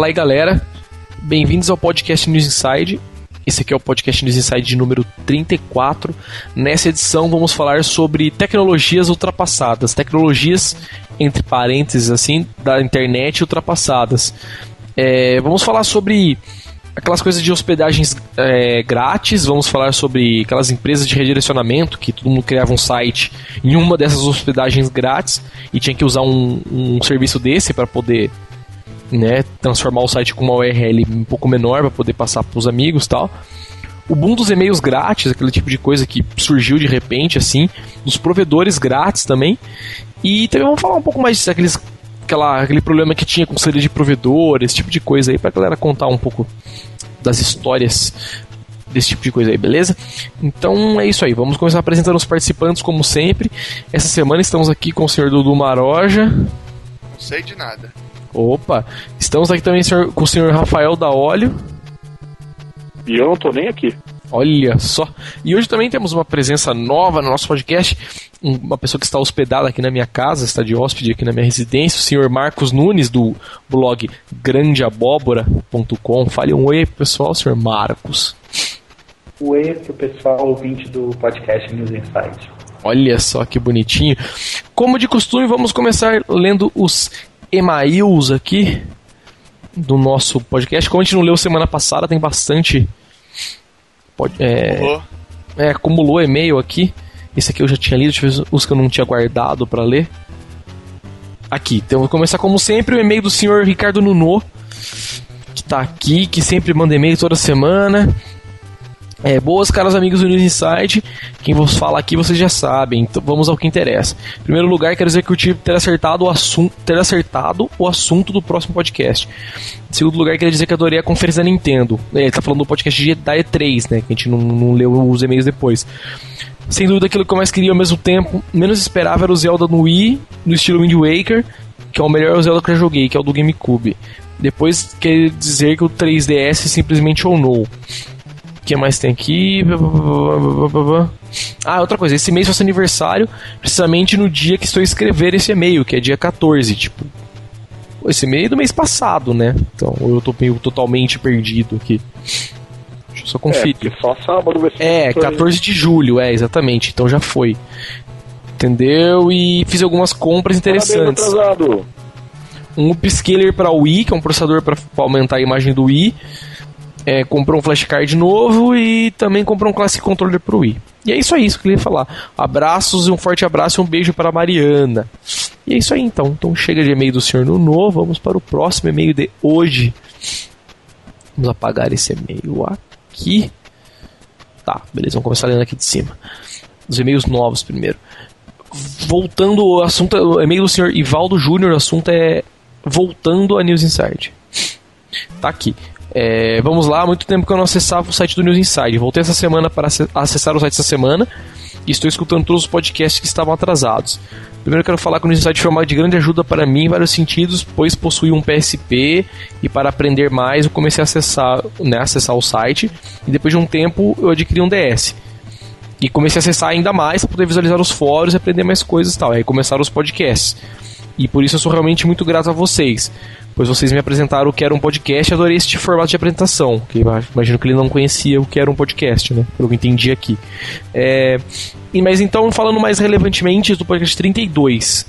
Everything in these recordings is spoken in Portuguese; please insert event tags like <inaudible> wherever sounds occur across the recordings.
Fala aí, galera. Bem-vindos ao podcast News Inside. Esse aqui é o podcast News Inside de número 34. Nessa edição vamos falar sobre tecnologias ultrapassadas, tecnologias entre parênteses assim da internet ultrapassadas. É, vamos falar sobre aquelas coisas de hospedagens é, grátis, vamos falar sobre aquelas empresas de redirecionamento que todo mundo criava um site em uma dessas hospedagens grátis e tinha que usar um, um serviço desse para poder né, transformar o site com uma URL um pouco menor para poder passar para os amigos tal. O boom dos e-mails grátis, aquele tipo de coisa que surgiu de repente, assim, dos provedores grátis também. E também vamos falar um pouco mais daqueles aquela, aquele problema que tinha com série de provedores, esse tipo de coisa aí, pra galera contar um pouco das histórias desse tipo de coisa aí, beleza? Então é isso aí, vamos começar apresentando os participantes como sempre. Essa semana estamos aqui com o senhor Dudu Maroja. Não sei de nada. Opa, estamos aqui também com o senhor Rafael da Óleo. E eu não tô nem aqui. Olha só. E hoje também temos uma presença nova no nosso podcast. Uma pessoa que está hospedada aqui na minha casa, está de hóspede aqui na minha residência, o senhor Marcos Nunes, do blog grandeabóbora.com. Fale um oi pro pessoal, senhor Marcos. Oi pro pessoal ouvinte do podcast News Insight. Olha só que bonitinho. Como de costume, vamos começar lendo os e-mails aqui do nosso podcast. Como a gente não leu semana passada, tem bastante Pode, é, é, acumulou e-mail aqui. Esse aqui eu já tinha lido, deixa eu ver os que eu não tinha guardado para ler. Aqui, então vou começar como sempre o e-mail do senhor Ricardo Nuno, que tá aqui, que sempre manda e-mail toda semana. É, boas, caros amigos do News Insight. Quem vos fala aqui vocês já sabem, então vamos ao que interessa. Em primeiro lugar, quero dizer que o time ter acertado o assunto, ter acertado o assunto do próximo podcast. Em segundo lugar, quero dizer que adorei a conferência da Nintendo. É, ele tá falando do podcast da E3, né? Que a gente não, não leu os e-mails depois. Sem dúvida, aquilo que eu mais queria ao mesmo tempo, menos esperava era o Zelda no Wii, no estilo Wind Waker, que é o melhor Zelda que eu joguei, que é o do GameCube. Depois, quer dizer que o 3DS simplesmente ou não que mais tem aqui? Ah, outra coisa, esse mês faz aniversário precisamente no dia que estou escrevendo esse e-mail, que é dia 14, tipo. Esse e-mail é do mês passado, né? Então eu tô meio totalmente perdido aqui. Deixa eu só conferir. É, só sábado vai ser É, 14 de julho, é, exatamente. Então já foi. Entendeu? E fiz algumas compras interessantes. Um upscaler para o Wii, que é um processador para aumentar a imagem do Wii é, comprou um flashcard novo e também comprou um Classic Controller pro Wii. E é isso aí, isso que eu queria falar. Abraços um forte abraço e um beijo para Mariana. E é isso aí então. Então chega de e-mail do senhor Nuno, vamos para o próximo e-mail de hoje. Vamos apagar esse e-mail aqui. Tá, beleza, vamos começar lendo aqui de cima. Os e-mails novos primeiro. Voltando ao assunto, o e-mail do senhor Ivaldo Júnior, o assunto é voltando a News Inside. Tá aqui. É, vamos lá, há muito tempo que eu não acessava o site do News Inside. Voltei essa semana para acessar o site essa semana e estou escutando todos os podcasts que estavam atrasados. Primeiro quero falar que o News Inside foi uma de grande ajuda para mim em vários sentidos, pois possui um PSP e para aprender mais eu comecei a acessar, né, acessar o site e depois de um tempo eu adquiri um DS. E comecei a acessar ainda mais para poder visualizar os fóruns e aprender mais coisas e tal. Aí começaram os podcasts. E por isso eu sou realmente muito grato a vocês pois vocês me apresentaram o que era um podcast e adorei este formato de apresentação, que imagino que ele não conhecia o que era um podcast, né? Pelo que eu entendi aqui. É, mas então, falando mais relevantemente do podcast 32.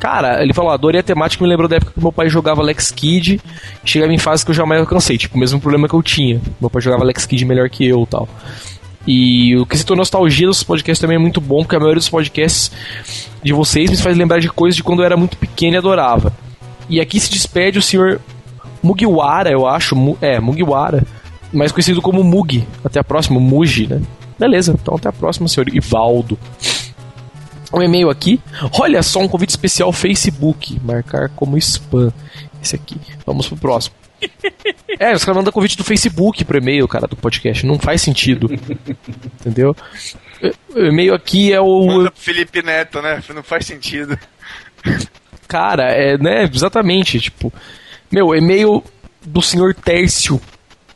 Cara, ele falou, adorei a temática, me lembrou da época que meu pai jogava Alex Kidd, chegava em fases que eu jamais alcancei, tipo, o mesmo problema que eu tinha. Meu pai jogava Alex Kidd melhor que eu tal. E o que citou nostalgia dos podcasts também é muito bom, porque a maioria dos podcasts de vocês me faz lembrar de coisas de quando eu era muito pequeno e adorava. E aqui se despede o senhor Mugiwara, eu acho. É, Mugiwara. Mais conhecido como Mugi. Até a próxima, Mugi, né? Beleza, então até a próxima, senhor Ivaldo. Um e-mail aqui. Olha só, um convite especial Facebook. Marcar como spam. Esse aqui. Vamos pro próximo. É, os caras mandam convite do Facebook pro e-mail, cara, do podcast. Não faz sentido. <laughs> Entendeu? O e-mail aqui é o. Manda pro Felipe Neto, né? Não faz sentido cara, é, né, exatamente, tipo, meu, e-mail do senhor Tércio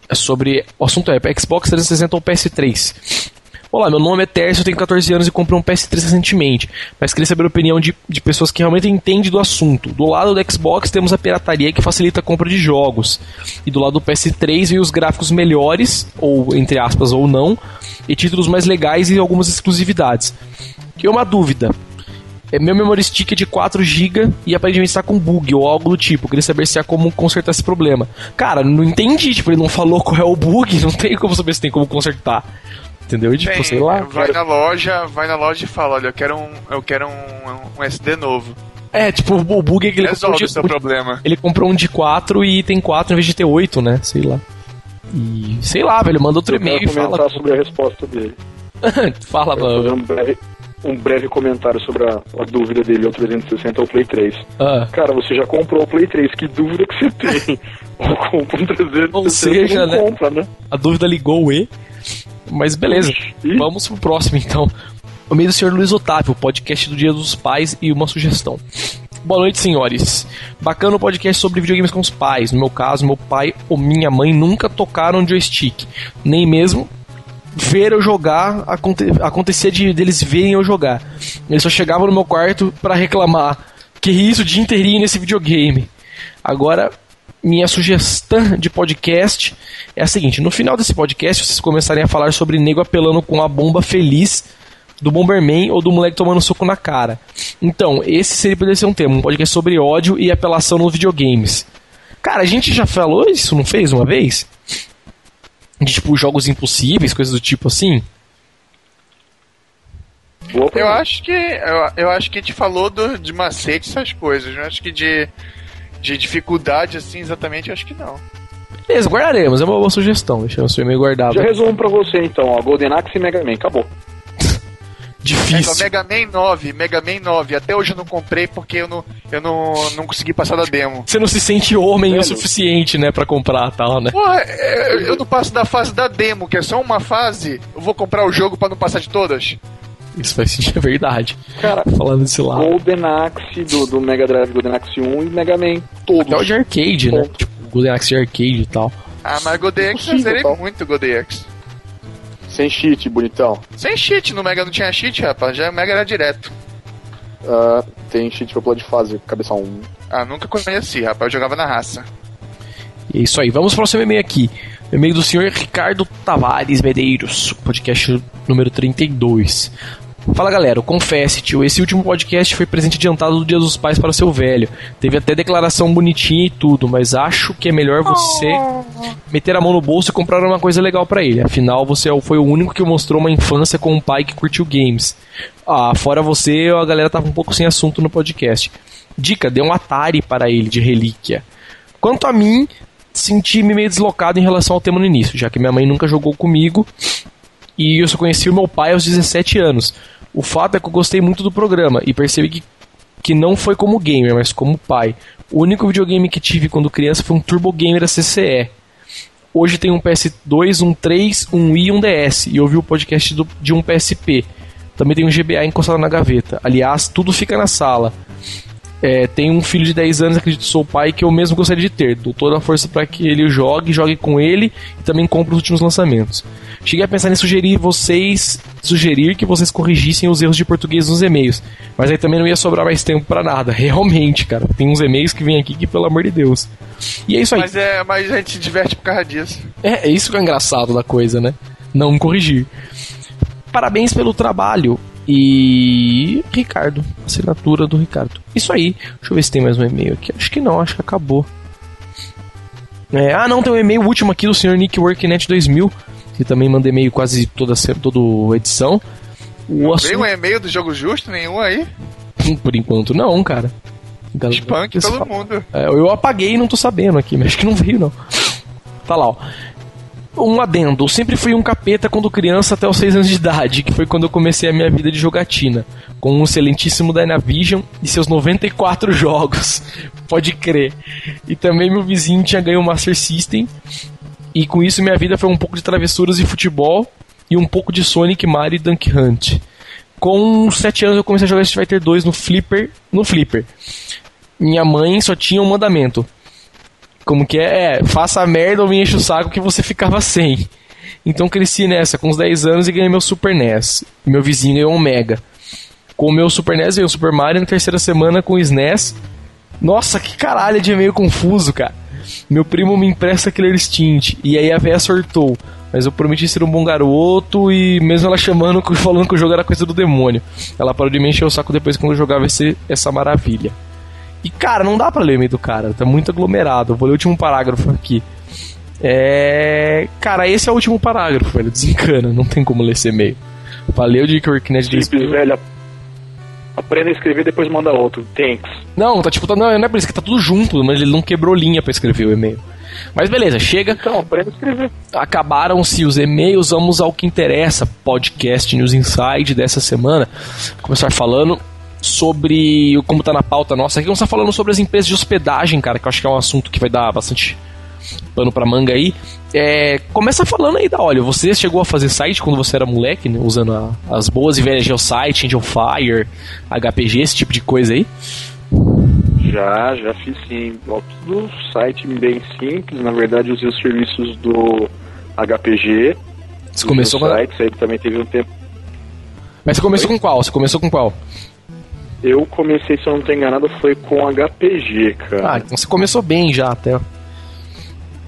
é sobre, o assunto é Xbox 360 ou PS3. Olá, meu nome é Tércio, eu tenho 14 anos e comprei um PS3 recentemente, mas queria saber a opinião de, de pessoas que realmente entendem do assunto. Do lado do Xbox temos a pirataria que facilita a compra de jogos, e do lado do PS3 vem os gráficos melhores, ou entre aspas, ou não, e títulos mais legais e algumas exclusividades. E uma dúvida, é, meu memory stick é de 4 GB e aparentemente está com bug ou algo do tipo. Queria saber se há como consertar esse problema. Cara, não entendi, tipo, ele não falou qual é o bug, <laughs> não tem como saber se tem como consertar. Entendeu? E, tipo, Tem, sei lá. vai na loja, vai na loja e fala, olha, eu quero um, eu quero um, um SD novo. É, tipo, o bug é que ele comprou, Resolve de, o seu problema. ele comprou um de 4 e tem 4 em vez de ter 8, né? Sei lá. E sei lá, velho, manda outro Eu quero e-mail e comentar fala. sobre a resposta dele. <laughs> fala, Quero mano. um breve, um breve comentário sobre a, a dúvida dele ao 360 ao Play 3. Ah, Cara, você já comprou o Play 3, que dúvida que você tem? <laughs> Ou compra um 360 Ou seja, não né? compra, né? a dúvida ligou o E. Mas beleza. Vamos pro próximo então. O meio do senhor Luiz Otávio, podcast do Dia dos Pais e uma sugestão. Boa noite, senhores. Bacana o podcast sobre videogames com os pais. No meu caso, meu pai ou minha mãe nunca tocaram joystick, nem mesmo ver eu jogar, aconte acontecia de deles verem eu jogar. Eles só chegavam no meu quarto pra reclamar que isso o dia inteirinho nesse videogame. Agora, minha sugestão de podcast é a seguinte: no final desse podcast, vocês começarem a falar sobre nego apelando com a bomba feliz do Bomberman ou do moleque tomando soco na cara. Então, esse seria poderia ser um tema, um podcast sobre ódio e apelação nos videogames. Cara, a gente já falou isso, não fez uma vez? De tipo jogos impossíveis, coisas do tipo assim. Eu acho que eu, eu acho que a gente falou do, de macete essas coisas. Eu acho que de, de dificuldade assim exatamente, acho que não. Beleza, guardaremos, é uma boa sugestão. Deixa o seu e-mail guardado. Já resumo pra você então, ó, Golden Axe e Mega Man, acabou. <laughs> É, o Difícil. Mega Man 9, Mega Man 9. Até hoje eu não comprei porque eu não, eu não, não consegui passar da demo. Você não se sente homem o Velho. suficiente, né, pra comprar tal, né? Porra, é, eu não passo da fase da demo, que é só uma fase. Eu vou comprar o jogo pra não passar de todas. Isso faz sentido, é verdade. Cara, Falando desse lado. Golden Axe do, do Mega Drive, Golden Axe 1 e Mega Man todos. Até o de arcade, né? Bom. Tipo, Golden Axe de arcade e tal. Ah, mas Golden Axe eu zerei tal. muito Golden Axe. Sem cheat, bonitão. Sem cheat, no Mega não tinha cheat, rapaz. Já o Mega era direto. Ah, tem cheat pra pular de fase, cabeça 1. Ah, nunca conheci, rapaz. Eu jogava na raça. E é isso aí. Vamos pro próximo e-mail aqui. E-mail do senhor Ricardo Tavares Medeiros, podcast número 32. Fala galera, confesse, tio, esse último podcast foi presente adiantado do Dia dos Pais para o seu velho. Teve até declaração bonitinha e tudo, mas acho que é melhor você meter a mão no bolso e comprar uma coisa legal para ele. Afinal, você é foi o único que mostrou uma infância com um pai que curtiu games. Ah, fora você, a galera tava um pouco sem assunto no podcast. Dica, dê um Atari para ele de relíquia. Quanto a mim, senti-me meio deslocado em relação ao tema no início, já que minha mãe nunca jogou comigo e eu só conheci o meu pai aos 17 anos. O fato é que eu gostei muito do programa e percebi que, que não foi como gamer, mas como pai. O único videogame que tive quando criança foi um Turbo Gamer da CCE. Hoje tenho um PS2, um 3, um Wii e um DS. E ouvi o podcast do- de um PSP. Também tenho um GBA encostado na gaveta. Aliás, tudo fica na sala. É, tenho um filho de 10 anos, acredito que sou o pai, que eu mesmo gostaria de ter. Dou toda a força para que ele jogue, jogue com ele e também compre os últimos lançamentos. Cheguei a pensar em sugerir vocês, sugerir que vocês corrigissem os erros de português nos e-mails, mas aí também não ia sobrar mais tempo para nada. <laughs> Realmente, cara, tem uns e-mails que vêm aqui que pelo amor de Deus. E é isso aí. Mas, é, mas a gente se diverte por causa disso. É, é isso que é engraçado da coisa, né? Não corrigir. Parabéns pelo trabalho. E. Ricardo. Assinatura do Ricardo. Isso aí. Deixa eu ver se tem mais um e-mail aqui. Acho que não, acho que acabou. É, ah, não, tem um e-mail último aqui do Sr. Nick Worknet 2000. Que também manda e-mail quase toda, toda edição. O Veio assunto. um e-mail do jogo justo, nenhum aí. <laughs> Por enquanto, não, cara. Galera, Spunk todo mundo. é, eu apaguei e não tô sabendo aqui, mas acho que não veio, não. Tá lá, ó. Um adendo, eu sempre fui um capeta quando criança até os 6 anos de idade, que foi quando eu comecei a minha vida de jogatina, com um excelentíssimo Dynavision e seus 94 jogos, <laughs> pode crer. E também meu vizinho tinha ganho o Master System, e com isso minha vida foi um pouco de travessuras e futebol, e um pouco de Sonic, Mario e Dunk Hunt. Com 7 anos eu comecei a jogar Street Fighter 2 no Flipper, no Flipper minha mãe só tinha um mandamento. Como que é? É, faça merda ou me enche o saco que você ficava sem. Então cresci nessa, com uns 10 anos e ganhei meu Super NES. Meu vizinho ganhou um Mega. Com o meu Super NES veio o Super Mario na terceira semana com o SNES. Nossa, que caralho de meio confuso, cara. Meu primo me empresta Killer Instinct. E aí a véia sortou. Mas eu prometi ser um bom garoto e mesmo ela chamando, <laughs> falando que o jogo era coisa do demônio. Ela parou de me encher o saco depois quando eu jogava esse, essa maravilha. E cara, não dá pra ler o e-mail do cara, tá muito aglomerado. Eu vou ler o último parágrafo aqui. É. Cara, esse é o último parágrafo, velho. Desencana, não tem como ler esse e-mail. Valeu, Dick Orknet de velho. Aprenda a escrever depois manda outro. Thanks. Não, tá tipo, tá, não, não é por isso que tá tudo junto, mas ele não quebrou linha para escrever o e-mail. Mas beleza, chega. Então, aprenda a escrever. Acabaram-se os e-mails, vamos ao que interessa. Podcast News Inside dessa semana. Vou começar falando sobre como tá na pauta nossa aqui. Vamos estar falando sobre as empresas de hospedagem, cara, que eu acho que é um assunto que vai dar bastante pano pra manga aí. É, começa falando aí da olha, você chegou a fazer site quando você era moleque, né, usando a, as boas e velhas Geosite, Angelfire, HPG, esse tipo de coisa aí? Já, já fiz sim. Tudo site bem simples, na verdade usei os serviços do HPG. Você começou com sites, aí também teve um tempo. Mas você começou com qual? Você começou com qual? Eu comecei, se eu não estou enganado, foi com HPG, cara. Ah, então você começou bem já até.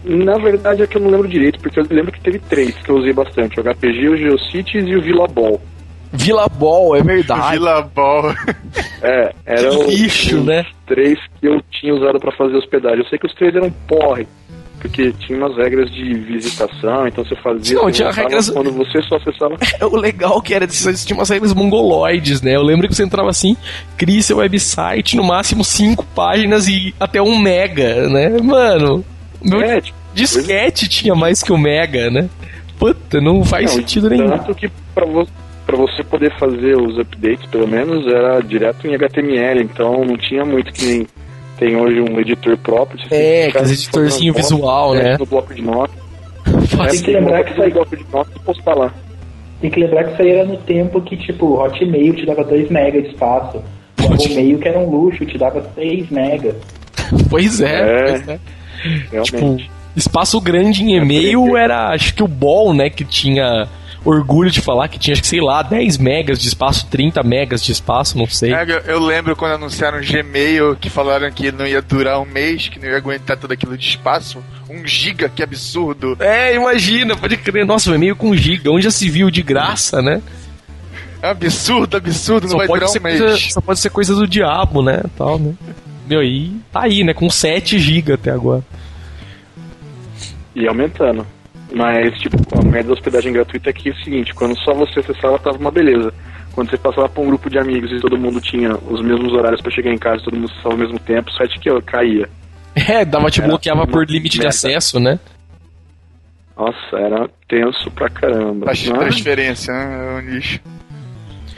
Na verdade é que eu não lembro direito, porque eu lembro que teve três que eu usei bastante: o HPG, o Geocities e o Villa Ball. Villa Ball, é verdade. <laughs> Villa Ball. É, era o lixo, os né? três que eu tinha usado para fazer hospedagem. Eu sei que os três eram porre, porque tinha umas regras de visitação, então você fazia. Não, tinha regras. Quando você só acessava. <laughs> É, o legal que era tinha umas regras mongoloides, né? Eu lembro que você entrava assim, cria seu website, no máximo cinco páginas e até um mega, né? Mano. Meu é, tipo, disquete tinha mais que o Mega, né? Puta, não faz não, sentido nenhum. Tanto que pra, vo pra você poder fazer os updates, pelo menos, era direto em HTML, então não tinha muito que nem tem hoje um editor próprio. É, aquele editorzinho visual, né? No bloco de notas. <laughs> Tem que lembrar que isso aí... bloco de notas e postar lá. Tem que lembrar que isso aí era no tempo que, tipo, Hotmail te dava 2 MB de espaço. O Hotmail, que era um luxo, te dava 6 MB. Pois é, é. Pois é. Realmente. Tipo, espaço grande em e-mail era, acho que o Ball, né, que tinha orgulho de falar que tinha, acho que sei lá, 10 megas de espaço, 30 megas de espaço, não sei. É, eu, eu, lembro quando anunciaram o Gmail que falaram que não ia durar um mês, que não ia aguentar tudo aquilo de espaço. Um giga, que absurdo. É, imagina, pode crer. Nossa, um e-mail com giga, onde já se viu de graça, né? É absurdo, absurdo, só não vai durar um mês. Coisa, só pode ser coisa do diabo, né, tal, né? Meu, aí tá aí, né, com 7 GB até agora. E aumentando. Mas, tipo, a média da hospedagem gratuita aqui é o seguinte, quando só você acessava, tava uma beleza. Quando você passava pra um grupo de amigos e todo mundo tinha os mesmos horários para chegar em casa, todo mundo acessava ao mesmo tempo, o site que caía. É, dava, te tipo, bloqueava por limite merda. de acesso, né? Nossa, era tenso pra caramba. De transferência, né? É um lixo.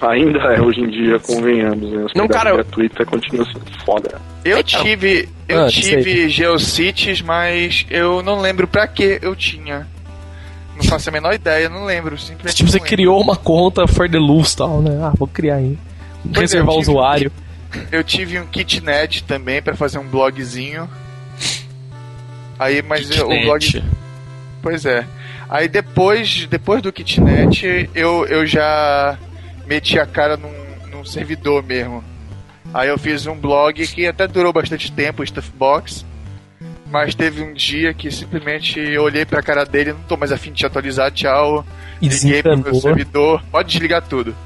Ainda é, hoje em dia, convenhamos, né? Não, cara, gratuita continua sendo foda. Eu então, tive, eu ah, tive Geocities, mas eu não lembro pra que eu tinha. Não faço a menor ideia, não lembro. Simplesmente tipo, você lembro. criou uma conta for the luz tal, né? Ah, vou criar aí. Pois Reservar o usuário. Eu tive um kitnet também para fazer um blogzinho. Aí, mas kitnet. o blog. Pois é. Aí depois, depois do kitnet, eu, eu já meti a cara num, num servidor mesmo. Aí eu fiz um blog que até durou bastante tempo, o Stuffbox. Mas teve um dia que simplesmente eu olhei pra cara dele, não tô mais afim de te atualizar, tchau. E Liguei pro meu servidor, pode desligar tudo.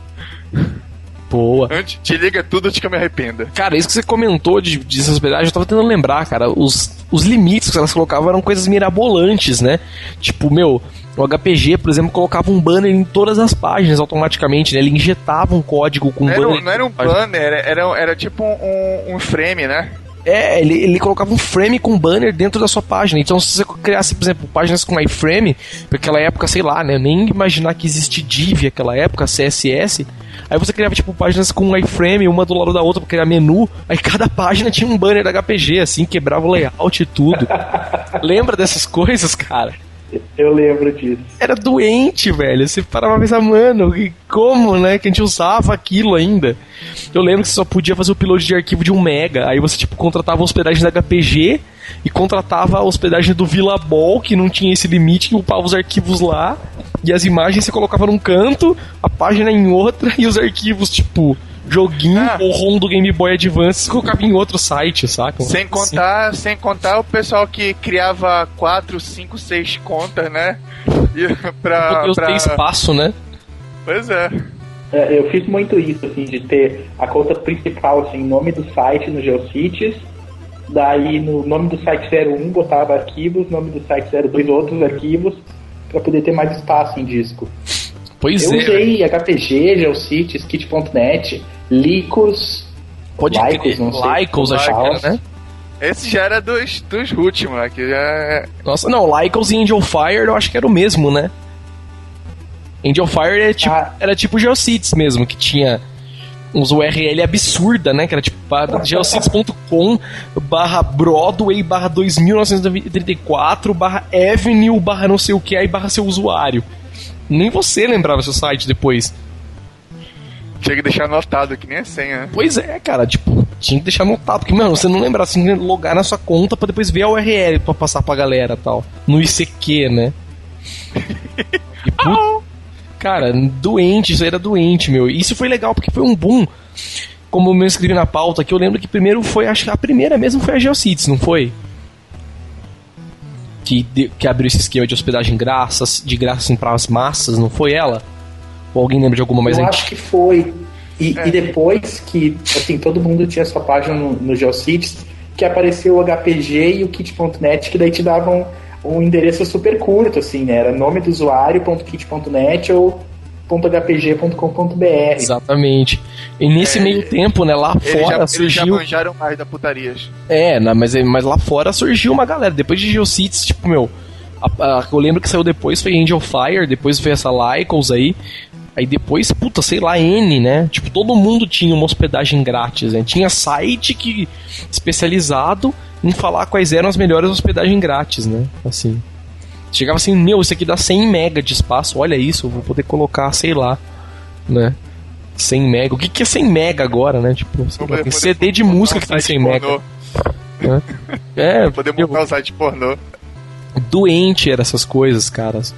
Boa. Antes, te liga tudo antes que eu me arrependa. Cara, isso que você comentou de, de hospedagem, eu tava tentando lembrar, cara. Os, os limites que elas colocavam eram coisas mirabolantes, né? Tipo, meu, o HPG, por exemplo, colocava um banner em todas as páginas automaticamente, né? Ele injetava um código com não banner. Era, não era um banner, era, era, era tipo um, um frame, né? É, ele, ele colocava um frame com banner dentro da sua página. Então, se você criasse, por exemplo, páginas com iframe, naquela época, sei lá, né? Nem imaginar que existe div naquela época, CSS. Aí você criava, tipo, páginas com iframe, uma do lado da outra pra criar menu. Aí cada página tinha um banner da HPG, assim, quebrava o layout e tudo. <laughs> Lembra dessas coisas, cara? Eu lembro disso. Era doente, velho. Você parava pra pensar, mano, como, né? Que a gente usava aquilo ainda. Eu lembro que você só podia fazer o upload de arquivo de um mega. Aí você, tipo, contratava hospedagem da HPG. e contratava a hospedagem do Villa Ball, que não tinha esse limite, que upava os arquivos lá, e as imagens você colocava num canto, a página em outra, <laughs> e os arquivos, tipo, joguinho ah. ou ROM do Game Boy Advance colocava em outro site, saca? Sem contar, assim. sem contar o pessoal que criava 4, 5, 6 contas, né? E <laughs> pra, Porque pra... tem espaço, né? Pois é. é. Eu fiz muito isso, assim, de ter a conta principal, assim, nome do site no GeoCities, daí no nome do site 01 botava arquivos, nome do site 02 outros arquivos, para poder ter mais espaço em disco. Pois eu é. Eu usei HPG, GeoCities, Kit.net, Lycos, Pode Lycos, não sei. Lycos, acho que né? Esse já era dos, dos últimos, que já é... Nossa, não, Lycos e Angel Fire eu acho que era o mesmo, né? Angel Fire é tipo, ah. era tipo GeoCities mesmo, que tinha uns URL absurda, né? Que era tipo <laughs> geocities.com barra Broadway barra 2934 barra Avenue barra não sei o que aí barra seu usuário. Nem você lembrava seu site depois. Tinha que deixar anotado, que nem a senha. Né? Pois é, cara, tipo, tinha que deixar anotado, porque, mano, você não lembrar, você tinha que logar na sua conta pra depois ver a URL pra passar pra galera tal. No ICQ, né? E, <laughs> put... Cara, doente, isso aí era doente, meu. Isso foi legal, porque foi um boom. Como eu escrevi na pauta, que eu lembro que primeiro foi, acho que a primeira mesmo foi a GeoCities, não foi? Que, de, que abriu esse esquema de hospedagem graças, de graça assim, para as massas, não foi ela? Ou alguém lembra de alguma mais Eu antiga? acho que foi. E, é. e, depois que assim, todo mundo tinha sua página no, no GeoCities, que apareceu o HPG e o Kit.net, que daí te davam um endereço super curto, assim, né? Era nome do usuário.kit.net ou .hpg.com.br. Exatamente. E nesse é, meio tempo, né, lá fora já, surgiu. Eles já manjaram mais da putarias. É, não, mas, mas lá fora surgiu uma galera. Depois de GeoCities, tipo, meu. A, a, eu lembro que saiu depois foi Angel Fire, depois foi essa Lycos aí. Aí depois, puta, sei lá, N, né? Tipo, todo mundo tinha uma hospedagem grátis, né? Tinha site que especializado em falar quais eram as melhores hospedagens grátis, né? Assim. Chegava assim, meu, isso aqui dá 100 mega de espaço, olha isso, eu vou poder colocar, sei lá, né? 100 mega. O que, que é 100 mega agora, né? Tipo, lá, tem CD de música que tem 100 mega. <laughs> É, é poder montar o site pornô. Doente era essas coisas, caras.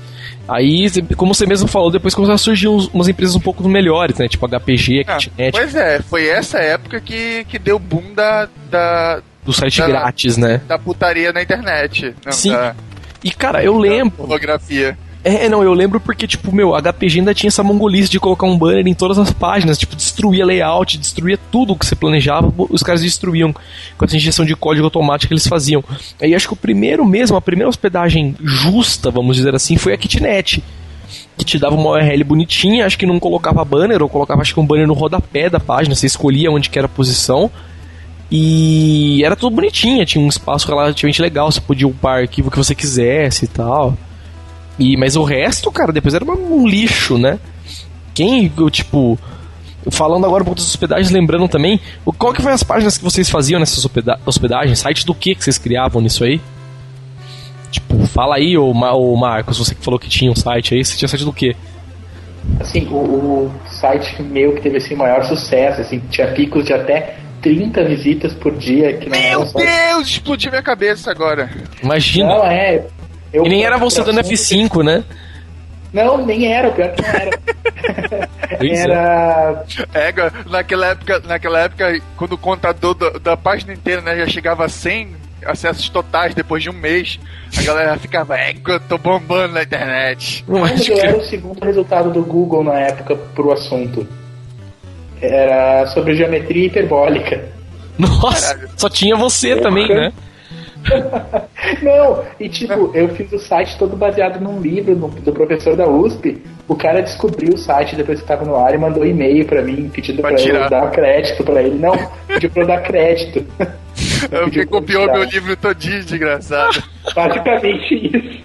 Aí, como você mesmo falou, depois começaram a surgir uns, umas empresas um pouco melhores, né? Tipo HPG, ah, Kitnet. Pois é, foi essa época que, que deu boom da, da do site da, grátis, né? Da putaria na internet. Não, Sim. Da, e cara, eu lembro. Fotografia. É, não, eu lembro porque, tipo, meu, HPG ainda tinha essa mongolice de colocar um banner em todas as páginas, tipo, destruía layout, destruía tudo que você planejava, os caras destruíam com essa injeção de código automático que eles faziam. Aí acho que o primeiro mesmo, a primeira hospedagem justa, vamos dizer assim, foi a Kitnet. Que te dava uma URL bonitinha, acho que não colocava banner, ou colocava acho que um banner no rodapé da página, você escolhia onde que era a posição. E era tudo bonitinho, tinha um espaço relativamente legal, você podia upar arquivo que você quisesse e tal. E, mas o resto, cara, depois era um lixo, né? Quem, tipo, falando agora um pouco das hospedagens, lembrando também, qual que foi as páginas que vocês faziam nessas hospedagens? Site do que que vocês criavam nisso aí? Tipo, fala aí, ô, ô Marcos, você que falou que tinha um site aí, você tinha site do que? Assim, o, o, site meu que teve assim maior sucesso, assim, tinha picos de até 30 visitas por dia. Que Meu só... Deus, explodiu minha cabeça agora. Imagina. Não, é. Eu, e nem era você dando F5, né? Não, nem era, o pior que não era. <laughs> era. É, naquela época, naquela época, quando o contador da, da página inteira né, já chegava a 100 acessos totais depois de um mês, a galera ficava, é que eu tô bombando na internet. Não, acho que... era o segundo resultado do Google na época pro assunto. Era sobre geometria hiperbólica. Nossa, Caralho. só tinha você Porra. também, né? <laughs> Não, e tipo, eu fiz o site todo baseado num livro do, do professor da USP. O cara descobriu o site depois que estava no ar e mandou e-mail para mim pedindo pra, pra eu dar crédito para ele. Não, pediu pra eu dar crédito. <laughs> Eu porque copiou meu livro todinho, desgraçado. <laughs> Basicamente isso.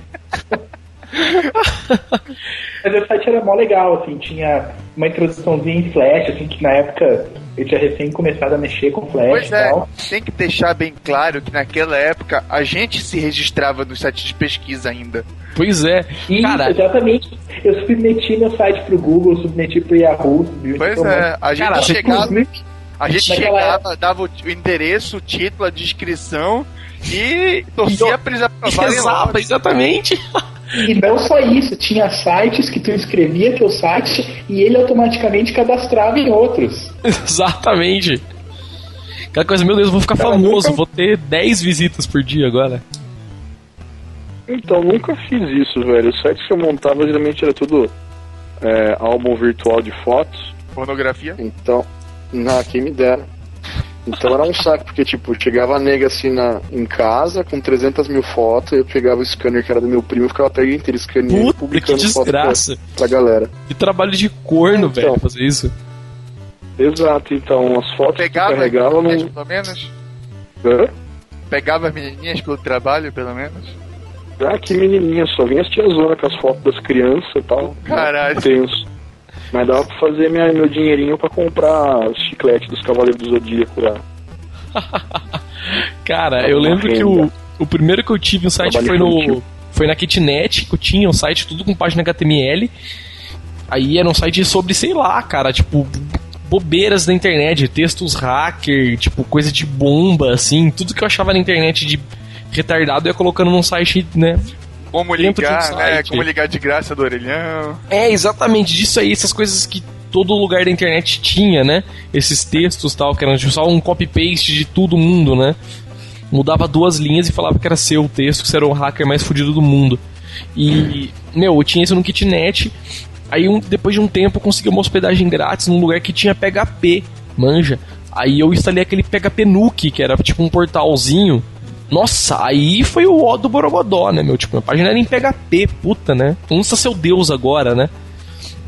Mas o site era mó legal, assim, tinha uma introduçãozinha em Flash, assim, que na época eu tinha recém começado a mexer com Flash pois e é, tal. Tem que deixar bem claro que naquela época a gente se registrava no site de pesquisa ainda. Pois é. Isso, Cara... exatamente. Eu submeti meu site pro Google, submeti pro Yahoo. Pois é, a gente Cara, chegava. A gente chegava, época... dava o endereço, o título, a descrição e torcia pra eles aprovarem Exato, exatamente. <laughs> E não só isso, tinha sites que tu escrevia teu site e ele automaticamente cadastrava em outros. <laughs> Exatamente. Aquela coisa, meu Deus, eu vou ficar Cara, famoso, nunca... vou ter 10 visitas por dia agora. Então, nunca fiz isso, velho. Os sites que eu montava geralmente era tudo é, álbum virtual de fotos. Pornografia? Então, na, quem me dera. Então era um saco, porque, tipo, chegava a nega assim na, em casa com 300 mil fotos, eu pegava o scanner que era do meu primo e ficava a tarde inteira escaneando e publicando que desgraça. Foto pra, pra galera. Que trabalho de corno, então, velho, fazer isso. Exato, então, as fotos pegava que carregava não... pelo menos? Hã? Pegava as menininhas pelo trabalho, pelo menos? Ah, que menininha, só vinha as tiazonas com as fotos das crianças e tal. Caralho. Tenso. Mas dava pra fazer minha, meu dinheirinho pra comprar os chicletes dos Cavaleiros do Zodíaco lá. <laughs> Cara, eu lembro que o, o primeiro que eu tive um site foi no. Foi na Kitnet, que eu tinha um site tudo com página HTML. Aí era um site sobre, sei lá, cara, tipo, bobeiras da internet, textos hacker, tipo, coisa de bomba, assim, tudo que eu achava na internet de retardado ia colocando num site, né? Como ligar, um né? Como ligar de graça do orelhão. É, exatamente, disso aí, essas coisas que todo lugar da internet tinha, né? Esses textos tal, que eram tipo, só um copy-paste de todo mundo, né? Mudava duas linhas e falava que era seu o texto, que você era o hacker mais fodido do mundo. E, meu, eu tinha isso no Kitnet. Aí, um, depois de um tempo, eu consegui uma hospedagem grátis num lugar que tinha PHP, manja. Aí eu instalei aquele PHP Nuke, que era tipo um portalzinho nossa, aí foi o ó do Borogodó, né, meu? Tipo, a página era em PHP, puta, né? Lança seu Deus agora, né?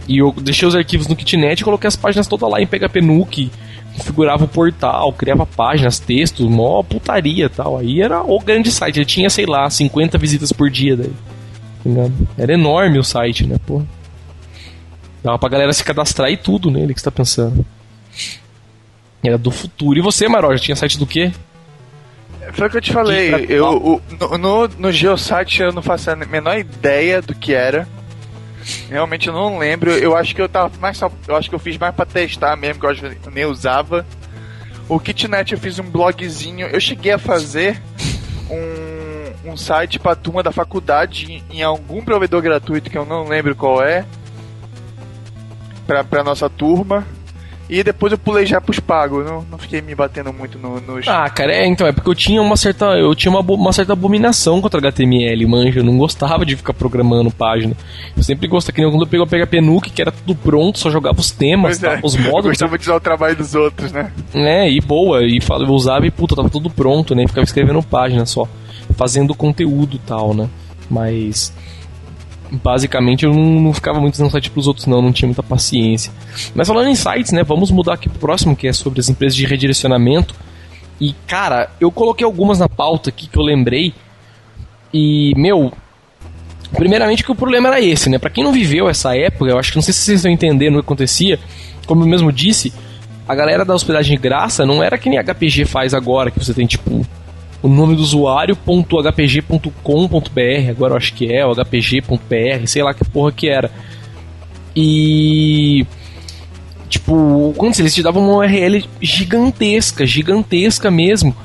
E eu deixei os arquivos no Kitnet e coloquei as páginas todas lá em PHP Nuke. Configurava o portal, criava páginas, textos, mó putaria tal. Aí era o grande site. Ele tinha, sei lá, 50 visitas por dia daí. Tá era enorme o site, né, porra. Dava pra galera se cadastrar e tudo nele que você tá pensando. Era do futuro. E você, Maró, já tinha site do quê? Foi o que eu te falei. Eu, o, no, no Geosite eu não faço a menor ideia do que era. Realmente eu não lembro. Eu acho que eu tava mais só, eu acho que eu fiz mais para testar mesmo, que eu nem usava. O Kitnet eu fiz um blogzinho. Eu cheguei a fazer um, um site para turma da faculdade em, em algum provedor gratuito que eu não lembro qual é. Pra, pra nossa turma. E depois eu pulei já pros pagos, não, não fiquei me batendo muito no, nos. Ah, cara, é, então, é porque eu tinha uma certa. Eu tinha uma, uma certa abominação contra HTML, manja. Eu não gostava de ficar programando página. Eu sempre gostava, que nem quando eu pegava pegar Penuke, que era tudo pronto, só jogava os temas, é. os <laughs> módulos. Eu gostava de usar o trabalho dos outros, né? É, e boa, e eu usava e puta, tava tudo pronto, né? Ficava escrevendo página só. Fazendo conteúdo e tal, né? Mas basicamente eu não, não ficava muito fazendo site pros outros, não, não tinha muita paciência. Mas falando em sites, né, vamos mudar aqui pro próximo, que é sobre as empresas de redirecionamento. E, cara, eu coloquei algumas na pauta aqui que eu lembrei. E, meu, primeiramente que o problema era esse, né? Pra quem não viveu essa época, eu acho que não sei se vocês estão entendendo o que acontecia. Como eu mesmo disse, a galera da hospedagem de graça não era que nem a HPG faz agora, que você tem, tipo, o nome do usuário.hpg.com.br, agora eu acho que é, o hpg.br, sei lá que porra que era. E. Tipo, quando eles te davam uma URL gigantesca, gigantesca mesmo.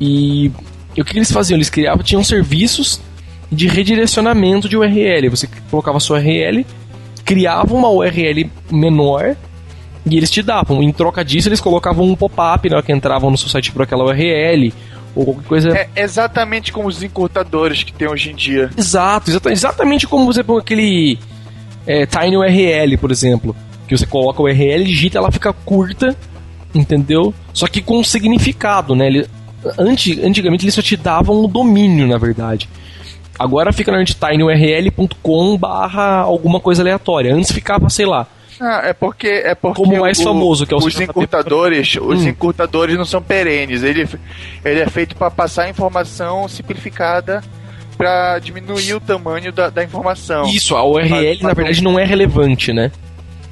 E, e o que eles faziam? Eles criavam, tinham serviços de redirecionamento de URL. Você colocava a sua URL, criava uma URL menor e eles te davam. Em troca disso, eles colocavam um pop-up na hora que entravam no seu site por aquela URL ou qualquer coisa. É exatamente como os encurtadores que tem hoje em dia. Exato, exatamente como você põe aquele é, Tiny URL, por exemplo. Que você coloca o URL, digita, ela fica curta, entendeu? Só que com significado, né? Ele, anti, antigamente eles só te davam o domínio, na verdade. Agora fica na tinyurl.com barra alguma coisa aleatória. Antes ficava, sei lá, ah, é porque é porque como mais o, famoso que é o os encurtadores, os hum. encurtadores não são perenes. Ele, ele é feito para passar informação simplificada para diminuir o tamanho da, da informação. Isso, a URL na verdade não é relevante, né?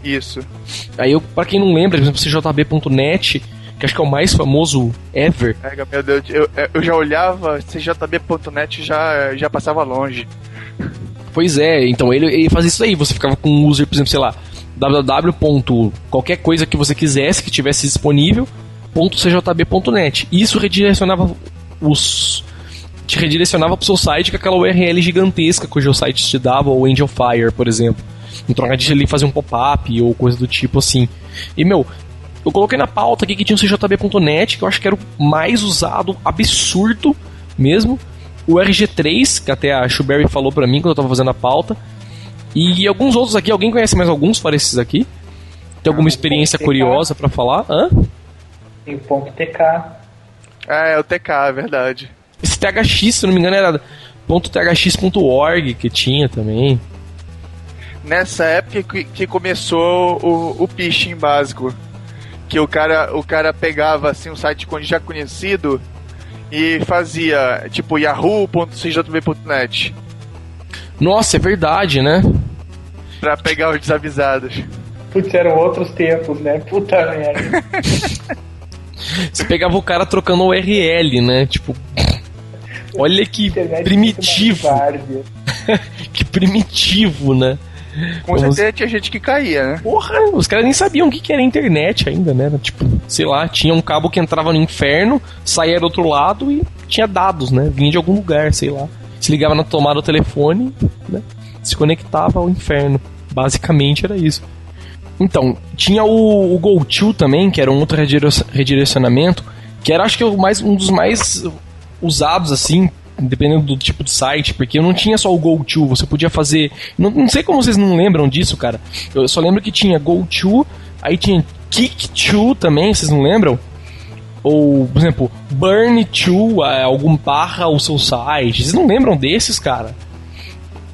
Isso. Aí eu, para quem não lembra, por exemplo, cjb.net, que acho que é o mais famoso ever. É, meu Deus, eu, eu já olhava cjb.net já já passava longe. Pois é, então ele, ele fazia isso aí, você ficava com um user, por exemplo, sei lá, www. qualquer coisa que você quisesse que tivesse disponível, .cjb.net. Isso redirecionava os te redirecionava pro seu site com aquela URL gigantesca que o seu site te dava, ou Angel Fire, por exemplo. Em troca de ele fazer um pop-up ou coisa do tipo assim. E, meu, eu coloquei na pauta aqui que tinha o CJB.net, que eu acho que era o mais usado, absurdo mesmo. O RG3, que até a Shuberry falou pra mim quando eu tava fazendo a pauta. E alguns outros aqui, alguém conhece mais alguns fora esses aqui? Tem alguma ah, experiência curiosa para falar? Hã? Tem o ponto TK. Ah, é o TK, é verdade. Esse THX, se não me engano, era .thx.org que tinha também. Nessa época que, que começou o, o phishing básico. Que o cara, o cara pegava assim um site já conhecido e fazia tipo yahoo.cjb.net. Nossa, é verdade, né? Pra pegar os desavisados. Putz, eram outros tempos, né? Puta merda. Você pegava o cara trocando URL, né? Tipo. Olha que primitivo. <laughs> que primitivo, né? Com certeza tinha gente que caía, né? Porra, os caras nem sabiam o que, era internet ainda, né? Tipo, sei lá, tinha um cabo que entrava no inferno, saía do outro lado e tinha dados, né? Vinha de algum lugar, sei lá. Se ligava na tomada do telefone, né? Se conectava ao inferno. Basicamente era isso. Então, tinha o, o também, que era um outro redirecionamento, que era acho que mais, um dos mais usados, assim, dependendo do tipo de site, porque eu não tinha só o GoTo, você podia fazer. Não, não sei como vocês não lembram disso, cara. Eu só lembro que tinha GoTo, aí tinha KickTo também, vocês não lembram? Ou, por exemplo, Burn2, é, algum barra o seu site. Vocês não lembram desses, cara?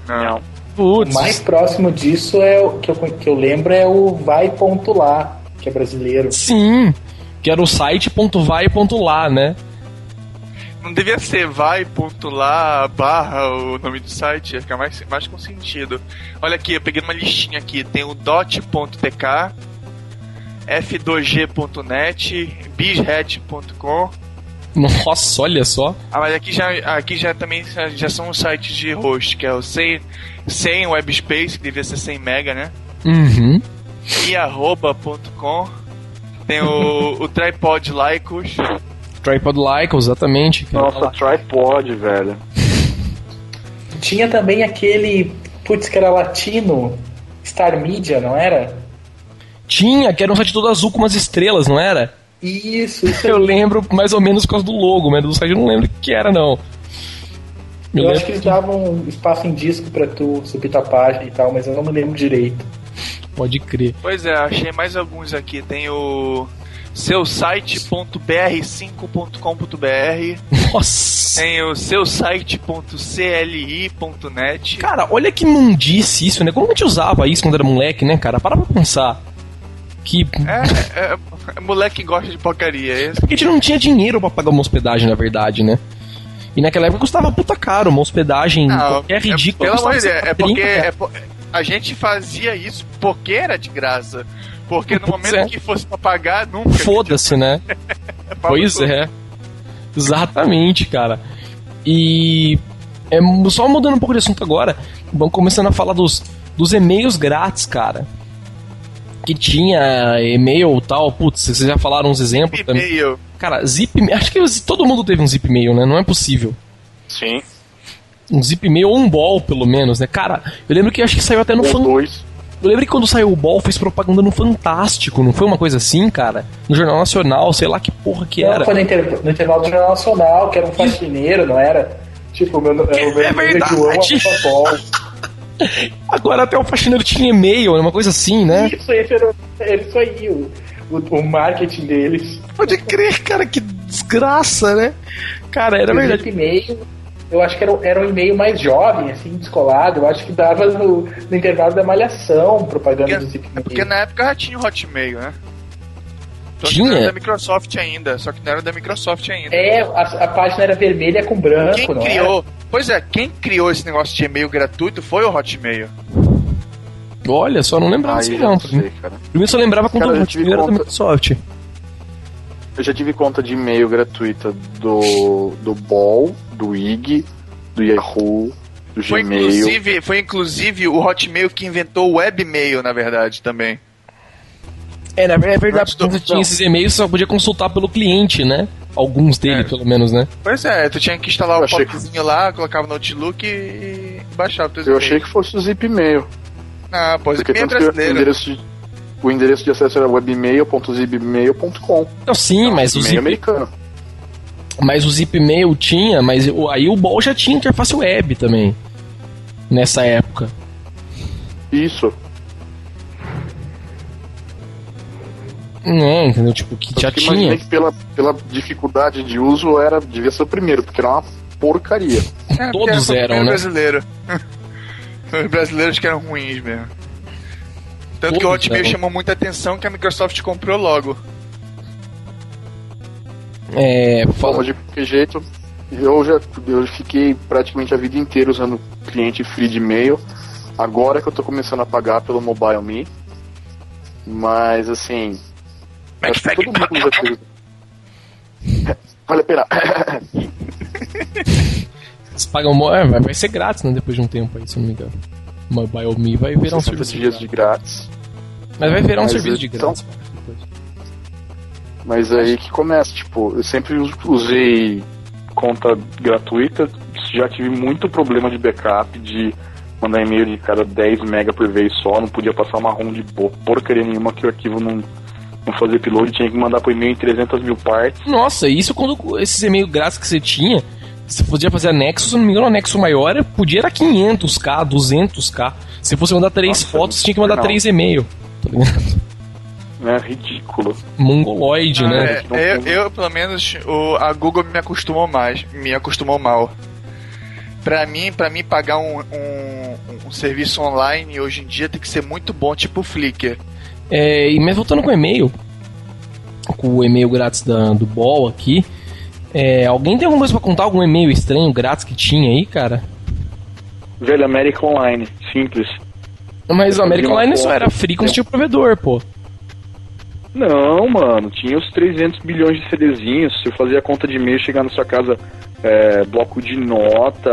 Não. Putz. O mais próximo disso é o que eu, que eu lembro é o vai.lá, que é brasileiro. Sim, que era o site.vai.lá, né? Não devia ser vai.lá barra o nome do site, ia ficar mais, mais com sentido. Olha aqui, eu peguei uma listinha aqui, tem o dot.tk, f2g.net, bizhat.com. <laughs> Nossa, olha só. Ah, mas aqui já, aqui já também já são os sites de host, que é o 100, 100 webspace, que devia ser 100 mega, né? Uhum. E arroba.com. Tem o, o tripod Lycos. Tripod Lycos, exatamente. Nossa, tripod, velho. <laughs> Tinha também aquele, putz, que era latino, Star Media, não era? Tinha, que era um site todo azul com umas estrelas, não era? Isso, isso Eu lembro mais ou menos por causa do logo, mas do site eu não lembro o que era, não. Eu, eu acho que eles davam espaço em disco pra tu subir tua página e tal, mas eu não me lembro direito. Pode crer. Pois é, achei mais alguns aqui. Tem o seu site.br5.com.br. Nossa! Tem o seu site.cli.net. Cara, olha que mundice isso, né? Como a gente usava isso quando era moleque, né, cara? Para pra pensar. Que... É, é, é <laughs> moleque gosta de porcaria, é isso? Porque a gente não tinha dinheiro para pagar uma hospedagem, na verdade, né? E naquela época custava puta caro uma hospedagem não, qualquer ridícula. É, pelo amor de Deus, é porque é, a gente fazia isso porque era de graça. Porque no momento é. que fosse pra pagar, nunca. Foda-se, né? <laughs> pois tudo. é. Exatamente, cara. E. É, só mudando um pouco de assunto agora, vamos começando a falar dos, dos e-mails grátis, cara. Que tinha e-mail e tal, putz, vocês já falaram uns exemplos também. E-mail. Cara, zip acho que todo mundo teve um zip mail, né? Não é possível. Sim. Um zip mail ou um ball, pelo menos, né? Cara, eu lembro que acho que saiu até no fan... dois. Eu lembro que quando saiu o Ball fez propaganda no Fantástico, não foi uma coisa assim, cara? No Jornal Nacional, sei lá que porra que não, era. Foi no, inter... no intervalo do Jornal Nacional, que era um faxineiro, não era? Tipo, o meu, o meu é verdade. João, <laughs> Agora até o faxineiro tinha e-mail, uma coisa assim, né? Isso, esse era, era isso aí, o, o, o marketing deles. Pode crer, cara, que desgraça, né? Cara, era verdade. E-mail eu acho que era, era um e-mail mais jovem, assim, descolado. Eu acho que dava no, no intervalo da malhação propaganda porque, do Zip É porque na época já tinha o Hotmail, né? Tinha? Era da Microsoft ainda, só que não era da Microsoft ainda. É, a, a página era vermelha com branco, quem não criou, era? Pois é, quem criou esse negócio de e-mail gratuito foi o Hotmail. Olha, só não lembrava assim não. Sei, cara. Primeiro só lembrava quando o Hotmail era da Microsoft. Eu já tive conta de e-mail gratuita do, do Ball, do IG, do Yahoo, do foi Gmail. Inclusive, foi inclusive o Hotmail que inventou o webmail, na verdade, também. É, na verdade, quando você tinha esses e-mails, você só podia consultar pelo cliente, né? Alguns dele, é. pelo menos, né? Pois é, tu tinha que instalar o popzinho que... lá, colocava no Notebook e baixava o Eu achei que fosse o zip mail. Ah, mail é brasileiro. O endereço, de, o endereço de acesso era webmail.zipmail.com. Não, sim, então, mas o zip... americano. Mas o Zipmail tinha, mas aí o Ball já tinha interface web também. Nessa época. Isso. É, entendeu? Tipo, que já que tinha. que pela, pela dificuldade de uso era, devia ser o primeiro, porque era uma porcaria. É, Todos eram, né? Brasileiro. <laughs> Os brasileiros que eram ruins mesmo. Tanto Todos que o Hotmail eram. chamou muita atenção que a Microsoft comprou logo. É, fala... de qualquer jeito, eu já eu fiquei praticamente a vida inteira usando cliente free de e-mail. Agora que eu tô começando a pagar pelo Mobile Me. Mas assim. Acho que todo mundo já teve. <laughs> Vale a pena. <laughs> Vocês pagam. É, vai ser grátis, né? Depois de um tempo aí, se não me engano. Mobile Me vai virar um serviço. dias de grátis. Mas vai virar um Mas serviço de então, grátis. Mas aí que começa, tipo, eu sempre usei conta gratuita, já tive muito problema de backup, de mandar e-mail de cada 10 mega por vez só, não podia passar uma ROM de porcaria nenhuma que o arquivo não, não fazia upload, tinha que mandar por e-mail em 300 mil partes. Nossa, isso quando esses e-mails grátis que você tinha, você podia fazer anexo, se não me engano, anexo maior podia era 500k, 200k. Se fosse mandar três Nossa, fotos, tinha que mandar não. três e-mails. Tá ligado? É ridículo. Mongoloide, né? ah, né? É, eu, eu, pelo menos, o, a Google me acostumou mais, me acostumou mal. Pra mim, para mim pagar um, um, um, serviço online hoje em dia tem que ser muito bom, tipo o Flickr. É, e mesmo voltando com o e-mail, com o e-mail grátis da, do Ball aqui, é, alguém tem alguma coisa pra contar? Algum e-mail estranho grátis que tinha aí, cara? Velho, América Online, simples. Mas o América Online só era free com o provedor, pô. Não, mano, tinha os 300 bilhões de CDzinhos. Se eu fazia conta de e-mail, chegar na sua casa, é, bloco de nota,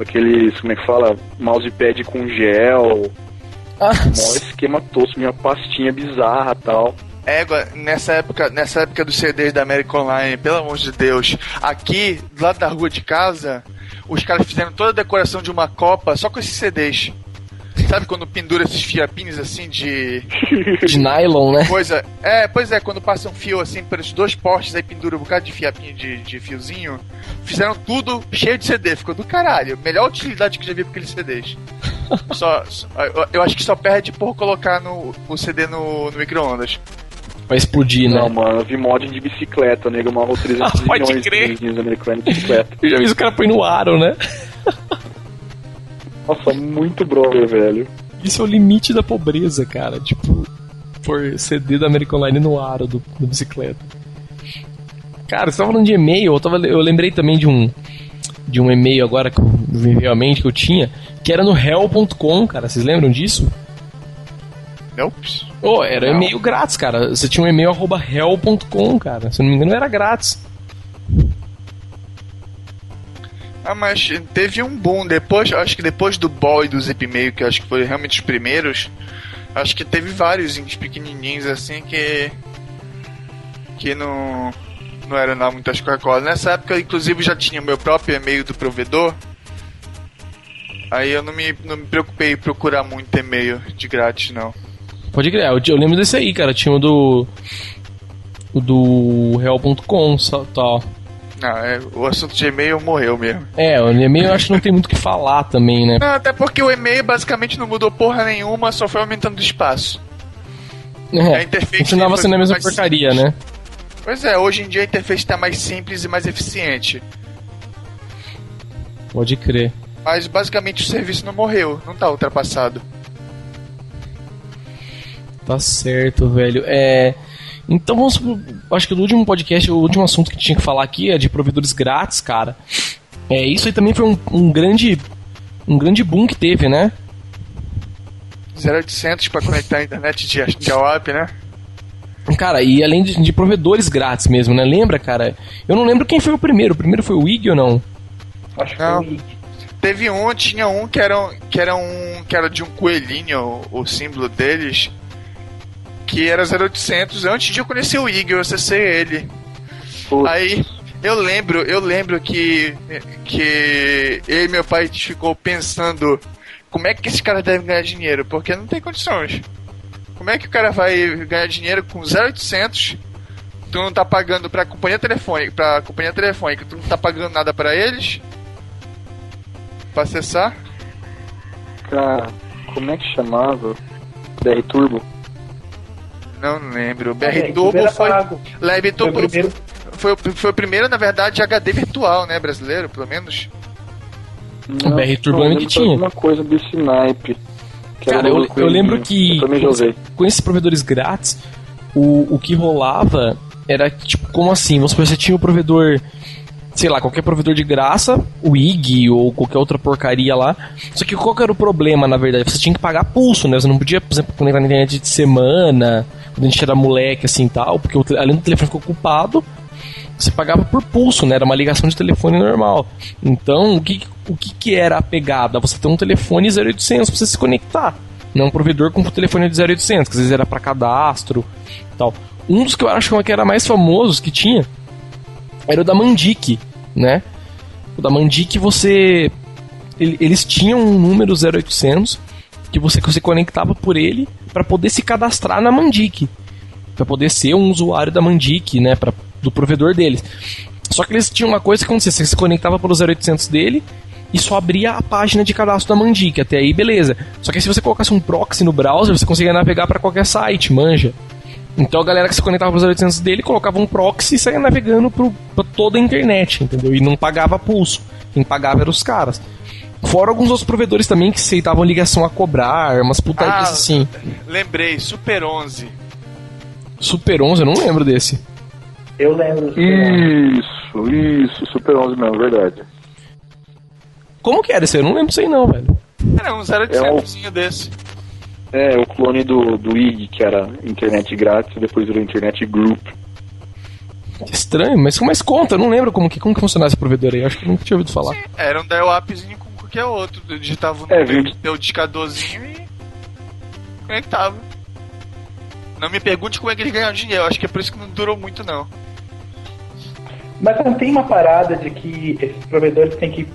aqueles, como é que fala, mousepad com gel, ah. maior esquema tosco, minha pastinha bizarra tal. Égua, nessa época, nessa época dos CDs da América Online, pelo amor de Deus, aqui, do lado da rua de casa, os caras fizeram toda a decoração de uma copa só com esses CDs. Sabe quando pendura esses fiapinhos assim de. <laughs> De nylon, né? Coisa. É, pois é, quando passa um fio assim pelos dois postes, aí pendura um bocado de fiapinho de, de fiozinho. Fizeram tudo cheio de CD, ficou do caralho. Melhor utilidade que já vi pra aqueles CDs. <laughs> só, só, eu acho que só perde por colocar no, o CD no, no micro-ondas. Vai explodir, né? Não, mano, eu vi mod de bicicleta, nego, uma 300 <laughs> ah, milhões crer. de americanos de bicicleta. Eu já vi o cara põe no aro, né? Nossa, muito brother, velho. Isso é o limite da pobreza, cara. Tipo, por CD da American Online no aro do, do bicicleta. Cara, você tava falando de e-mail, eu, tava, eu lembrei também de um de um e-mail agora que eu vi realmente que eu tinha, que era no hell.com, cara. Vocês lembram disso? Não. Oh, era e-mail grátis, cara. Você tinha um e-mail arroba hell.com, cara. Se não me engano, era grátis. Ah, mas teve um boom depois, acho que depois do Ball e do Zipmail, que acho que foi realmente os primeiros, acho que teve vários pequenininhos assim que que não não eram lá muitas Coca-Cola. Nessa época, inclusive, já tinha o meu próprio e-mail do provedor. Aí eu não me, não me preocupei em procurar muito e-mail de grátis, não. Pode crer, eu, eu lembro desse aí, cara. Tinha o do. O do Real.com tal. Não, é, o assunto de e-mail morreu mesmo. É, o e-mail eu acho que não tem muito o que falar também, né? Não, até porque o e-mail basicamente não mudou porra nenhuma, só foi aumentando o espaço. É, a interface continuava sendo a mesma porcaria, simples. né? Pois é, hoje em dia a interface está mais simples e mais eficiente. Pode crer. Mas basicamente o serviço não morreu, não está ultrapassado. Tá certo, velho. É. Então vamos. Acho que no último podcast, o último assunto que tinha que falar aqui é de provedores grátis, cara. É, isso aí também foi um, um grande. Um grande boom que teve, né? 0800 para conectar a internet de, de AWAP, né? Cara, e além de, de, provedores grátis mesmo, né? Lembra, cara? Eu não lembro quem foi o primeiro. O primeiro foi o IG ou não? Acho que não. foi Teve um, tinha um que era, que era um que era de um coelhinho, o, o símbolo deles, que era 0800. Antes de eu conhecer o IG, eu acessei ele. Aí eu lembro, eu lembro que que eu e meu pai ficou pensando como é que esse cara deve ganhar dinheiro, porque não tem condições. Como é que o cara vai ganhar dinheiro com 0800? Tu não tá pagando pra companhia telefônica, pra companhia telefônica, tu não tá pagando nada pra eles? Pra acessar? Cara, como é que chamava? BR Turbo? Não lembro. BR é, Turbo foi. Lab Turbo foi, foi, foi o primeiro, na verdade, HD virtual, né, brasileiro, pelo menos. Não, o BR Turbo não, que tinha. Uma coisa desse naipe. Cara, eu, eu lembro que eu com, com, esses provedores grátis, o, o que rolava era tipo, como assim? Você tinha o provedor sei lá, qualquer provedor de graça, o IG ou qualquer outra porcaria lá. Só que qual que era o problema, na verdade? Você tinha que pagar pulso, né? Você não podia, por exemplo, conectar na internet de semana, quando a gente era moleque assim tal, porque além do telefone ficou ocupado, você pagava por pulso, né? Era uma ligação de telefone normal. Então, o que, o que, que era a pegada? Você ter um telefone 0800 pra você se conectar. Não um provedor com um telefone de 0800, que às vezes era para cadastro tal. Um dos que eu acho que era mais famosos que tinha era o da Mandic, né? O da Mandic você. Eles tinham um número 0800 que você, você conectava por ele para poder se cadastrar na Mandic. Para poder ser um usuário da Mandic, né? Pra, do provedor deles. Só que eles tinham uma coisa que acontecia: você se conectava pelo 0800 dele e só abria a página de cadastro da Mandic. Até aí, beleza. Só que se você colocasse um proxy no browser, você conseguia navegar para qualquer site, manja. Então a galera que se conectava para os 800 dele colocava um proxy e saía navegando para toda a internet, entendeu? E não pagava pulso. Quem pagava eram os caras. Fora alguns outros provedores também que aceitavam ligação a cobrar, umas putarias ah, assim. Lembrei, Super 11. Super 11, eu não lembro desse. Eu lembro. Isso, isso, Super 11 mesmo, verdade. Como que era esse? Eu não lembro disso aí não, velho. Era um 0800 é um... desse. É, o clone do, do IG, que era internet grátis, e depois virou internet group. Estranho, mas, mas conta, eu não lembro como que, como que funcionava esse provedor aí, acho que nunca tinha ouvido falar. Sim, era um dial-upzinho com qualquer outro, eu digitava no é, meu discadorzinho e conectava. Não me pergunte como é que eles ganham dinheiro, acho que é por isso que não durou muito não. Mas não tem uma parada de que esses provedores têm que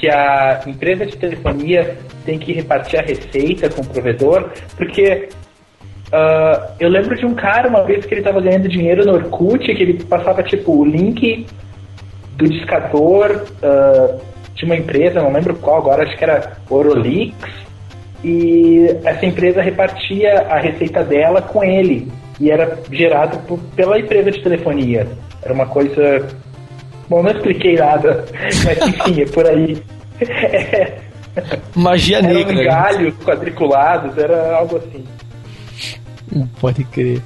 que a empresa de telefonia tem que repartir a receita com o provedor, porque uh, eu lembro de um cara uma vez que ele estava ganhando dinheiro no Orkut, que ele passava tipo o link do discador uh, de uma empresa, não lembro qual agora, acho que era Orolix, e essa empresa repartia a receita dela com ele, e era gerado por, pela empresa de telefonia. Era uma coisa Bom, não expliquei nada, mas <laughs> enfim, é por aí. Magia negra. Eram galhos quadriculados, era algo assim. Pode crer.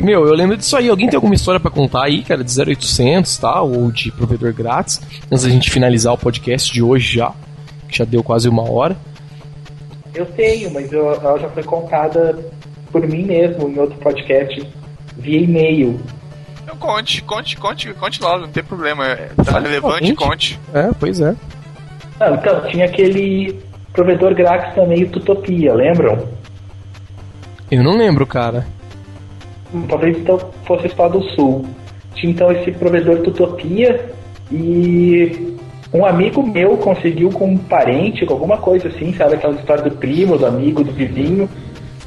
Meu, eu lembro disso aí. Alguém tem alguma história para contar aí, cara, de 0800 tal, ou de provedor grátis? Antes da gente finalizar o podcast de hoje já, que já deu quase uma hora. Eu tenho, mas eu, ela já foi contada por mim mesmo em outro podcast via e-mail. Então conte, conte, conte, conte logo, não tem problema. É, tá relevante, conte. É, pois é. Ah, então, tinha aquele provedor grátis também, o Tutopia, lembram? Eu não lembro, cara. Talvez então fosse Estado do Sul. Tinha então esse provedor Tutopia e um amigo meu conseguiu com um parente, com alguma coisa assim, sabe? Aquela história do primo, do amigo, do vizinho.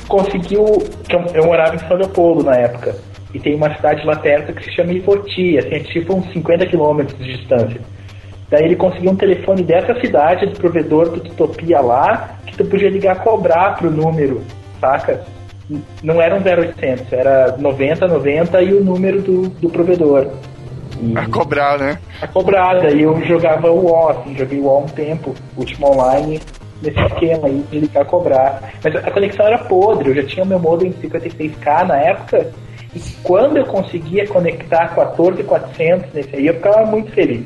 Conseguiu. Eu, eu morava em São Leopoldo na época e tem uma cidade lá perto que se chama Ivoti, assim, é tipo uns 50 quilômetros de distância. Daí ele conseguiu um telefone dessa cidade, do provedor do Tutopia lá, que tu podia ligar cobrar pro número, saca? Não era um 0800, era 90, 90 e o número do, do provedor. E a cobrar, né? A cobrar, daí eu jogava o O, assim, joguei o O um tempo, último online, nesse esquema aí de ligar cobrar. Mas a conexão era podre, eu já tinha meu modem 56k na época, e quando eu conseguia conectar 14400 nesse aí, eu ficava muito feliz.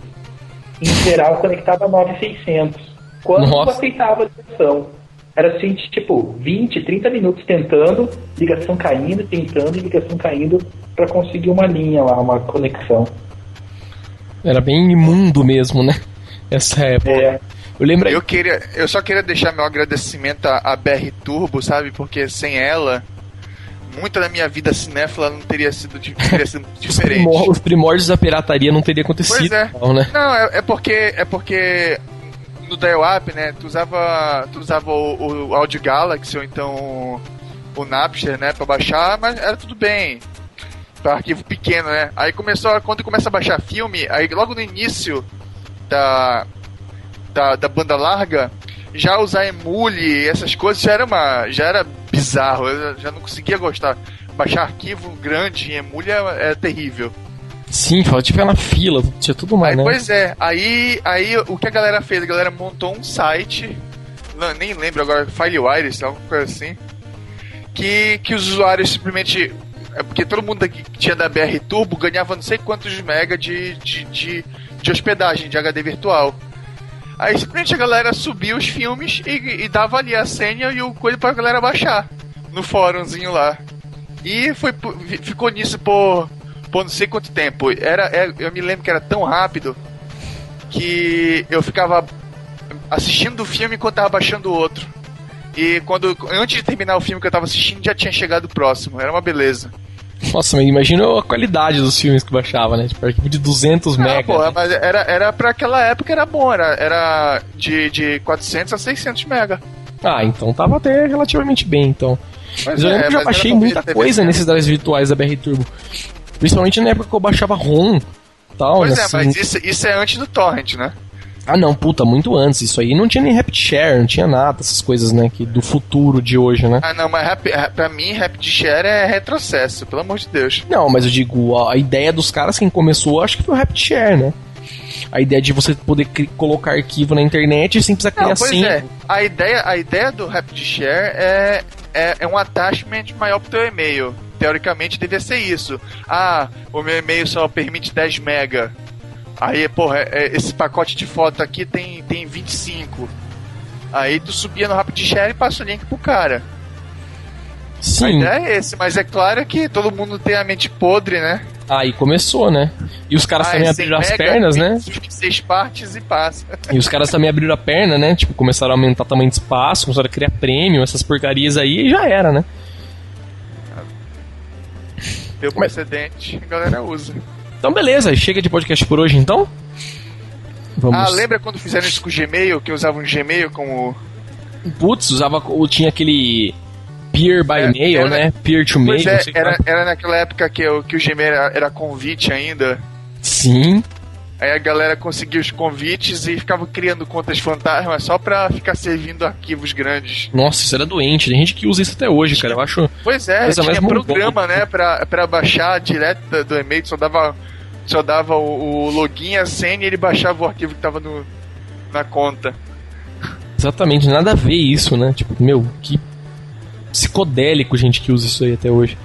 Em geral, eu conectava 9600. Quando Nossa. eu aceitava a ligação, era assim, tipo, 20, 30 minutos tentando, ligação caindo, tentando e ligação caindo para conseguir uma linha lá, uma conexão. Era bem imundo mesmo, né? Essa época. É. Eu lembro. Eu, queria, eu só queria deixar meu agradecimento à BR Turbo, sabe? Porque sem ela muita da minha vida cinéfila não teria sido, teria sido <laughs> diferente. Os primórdios da pirataria não teria acontecido. Pois é. Não, né? não é, é, porque é porque no dial-up, né, tu usava tu usava o, o Audio Galaxy ou então o Napster, né, para baixar, mas era tudo bem. Para arquivo pequeno, né? Aí começou, quando começa a baixar filme, aí logo no início da da, da banda larga, já usar emule, essas coisas já era uma já era bizarro, eu já não conseguia gostar. Baixar arquivo grande em emule é, é terrível. Sim, fala tiver na fila, tinha tudo mais, aí, né? Pois é, aí, aí o que a galera fez? A galera montou um site, não, nem lembro agora, FileWire, alguma coisa assim, que, que os usuários simplesmente. É porque todo mundo que tinha da BR Turbo ganhava não sei quantos mega de, de, de, de hospedagem, de HD virtual. Aí simplesmente a galera subia os filmes e, e dava ali a senha e o coelho pra galera baixar no fórumzinho lá. E foi, ficou nisso por, por não sei quanto tempo. Era, é, eu me lembro que era tão rápido que eu ficava assistindo o filme enquanto tava baixando o outro. E quando antes de terminar o filme que eu tava assistindo já tinha chegado o próximo. Era uma beleza. Nossa, mas imagina a qualidade dos filmes que baixava, né? Tipo, arquivo de 200 ah, mega. Pô, né? mas era, era pra aquela época era bom, era, era de, de 400 a 600 mega. Ah, então tava até relativamente bem, então. Mas, mas eu lembro é, que eu já baixei muita coisa nesses drives virtuais da BR Turbo. Principalmente na época que eu baixava ROM tal. Pois é, mas isso, isso é antes do Torrent, né? Ah, não, puta, muito antes. Isso aí não tinha nem Share, não tinha nada, essas coisas, né, que do futuro de hoje, né? Ah, não, mas rap, pra mim, Share é retrocesso, pelo amor de Deus. Não, mas eu digo, a ideia dos caras, quem começou, acho que foi o Share, né? A ideia de você poder colocar arquivo na internet sem precisar criar não, pois É. A ideia, a ideia do Share é, é, é um attachment maior pro teu e-mail. Teoricamente devia ser isso. Ah, o meu e-mail só permite 10 mega. Aí, porra, é, é, esse pacote de foto aqui tem, tem 25. Aí tu subia no Share e passa o link pro cara. Sim. A ideia é esse, mas é claro que todo mundo tem a mente podre, né? Aí começou, né? E os caras ah, também abriram as pernas, né? Seis partes e passa. E os caras também abriram a perna, né? Tipo, começaram a aumentar o tamanho de espaço, começaram a criar prêmio, essas porcarias aí e já era, né? Deu precedente, a galera usa. Então beleza, chega de podcast por hoje então. Vamos... Ah, lembra quando fizeram isso com o Gmail, que usavam um Gmail como. Putz, usava. Tinha aquele. Peer by é, mail, era, né? Peer to mail. É, era, era naquela época que, o, que o Gmail era, era convite ainda. Sim. Aí a galera conseguia os convites e ficava criando contas fantasmas só pra ficar servindo arquivos grandes. Nossa, isso era doente. Tem gente que usa isso até hoje, cara. Eu acho. Pois é, tinha programa, né, pra, pra baixar direto do e-mail, só dava, só dava o, o login, a senha e ele baixava o arquivo que tava no, na conta. Exatamente, nada a ver isso, né? Tipo, meu, que psicodélico gente que usa isso aí até hoje.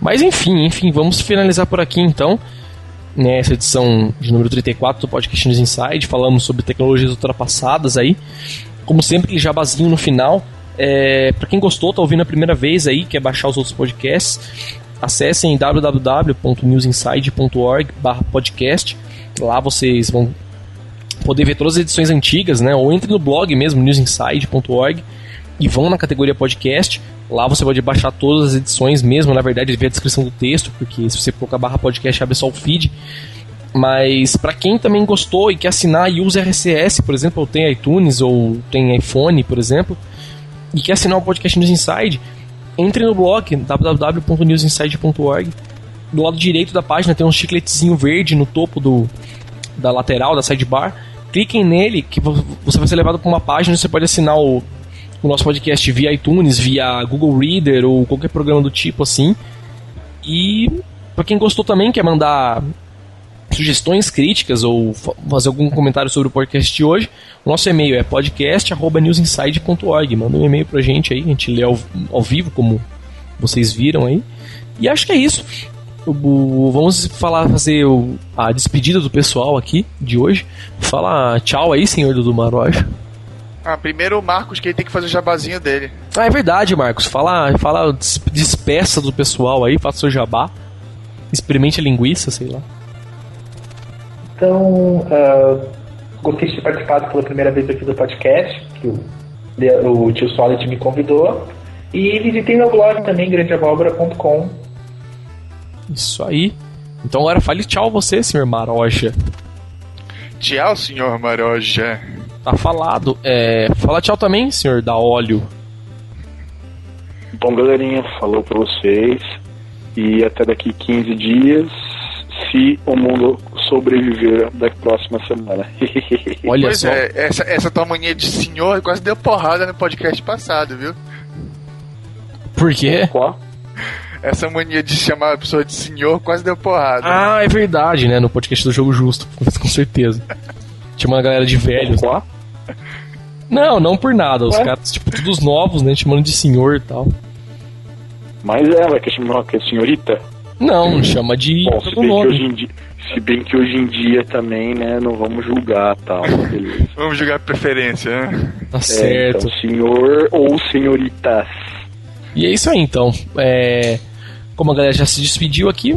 Mas enfim, enfim, vamos finalizar por aqui então nessa edição de número 34 do podcast News Inside, falamos sobre tecnologias ultrapassadas aí. Como sempre, aquele jabazinho no final. É, para quem gostou, tá ouvindo a primeira vez aí, quer baixar os outros podcasts, acessem www.newsinside.org/podcast. Lá vocês vão poder ver todas as edições antigas, né? Ou entre no blog mesmo, newsinside.org e vão na categoria podcast. Lá você pode baixar todas as edições mesmo, na verdade, ver a descrição do texto, porque se você colocar barra podcast, abre só o feed. Mas para quem também gostou e quer assinar e usa RCS, por exemplo, ou tem iTunes ou tem iPhone, por exemplo, e quer assinar o podcast News Inside, entre no blog www.newsinside.org. Do lado direito da página tem um chicletezinho verde no topo do, da lateral, da sidebar. Cliquem nele que você vai ser levado para uma página onde você pode assinar o o nosso podcast via iTunes, via Google Reader ou qualquer programa do tipo assim. E para quem gostou também, quer mandar sugestões, críticas ou fazer algum comentário sobre o podcast de hoje, o nosso e-mail é podcast@newsinside.org. Manda um e-mail pra gente aí, a gente lê ao, ao vivo, como vocês viram aí. E acho que é isso. vamos falar, fazer a despedida do pessoal aqui de hoje. Fala tchau aí, senhor Dudu Maroja. Ah, primeiro o Marcos, que ele tem que fazer o jabazinho dele. Ah, é verdade, Marcos. Fala, fala despeça do pessoal aí, faça o jabá. Experimente a linguiça, sei lá. Então, uh, gostei de ter participado pela primeira vez aqui do podcast, que o, o tio Solid me convidou. E visitem meu blog também, grandeabóbora.com. Isso aí. Então agora fale tchau você, senhor Maroja. Tchau, senhor Maroja. Tá falado. É, fala tchau também, senhor da óleo. Bom, galerinha, falou pra vocês. E até daqui 15 dias, se o mundo sobreviver da próxima semana. <laughs> Olha pois só. É, essa, essa tua mania de senhor quase deu porrada no podcast passado, viu? Por quê? Qual? Essa mania de chamar a pessoa de senhor quase deu porrada. Ah, é verdade, né? No podcast do Jogo Justo, com certeza. <laughs> Tinha uma galera de velhos. Qual? Não, não por nada. Os caras, tipo, todos novos, né? Chamando de senhor e tal. Mas ela que chama que é senhorita? Não, chama de Bom, se bem, que hoje em dia, se bem que hoje em dia também, né, não vamos julgar tal, beleza. vamos julgar preferência, né? Tá certo. É, então, senhor ou senhoritas. E é isso aí, então. É, como a galera já se despediu aqui,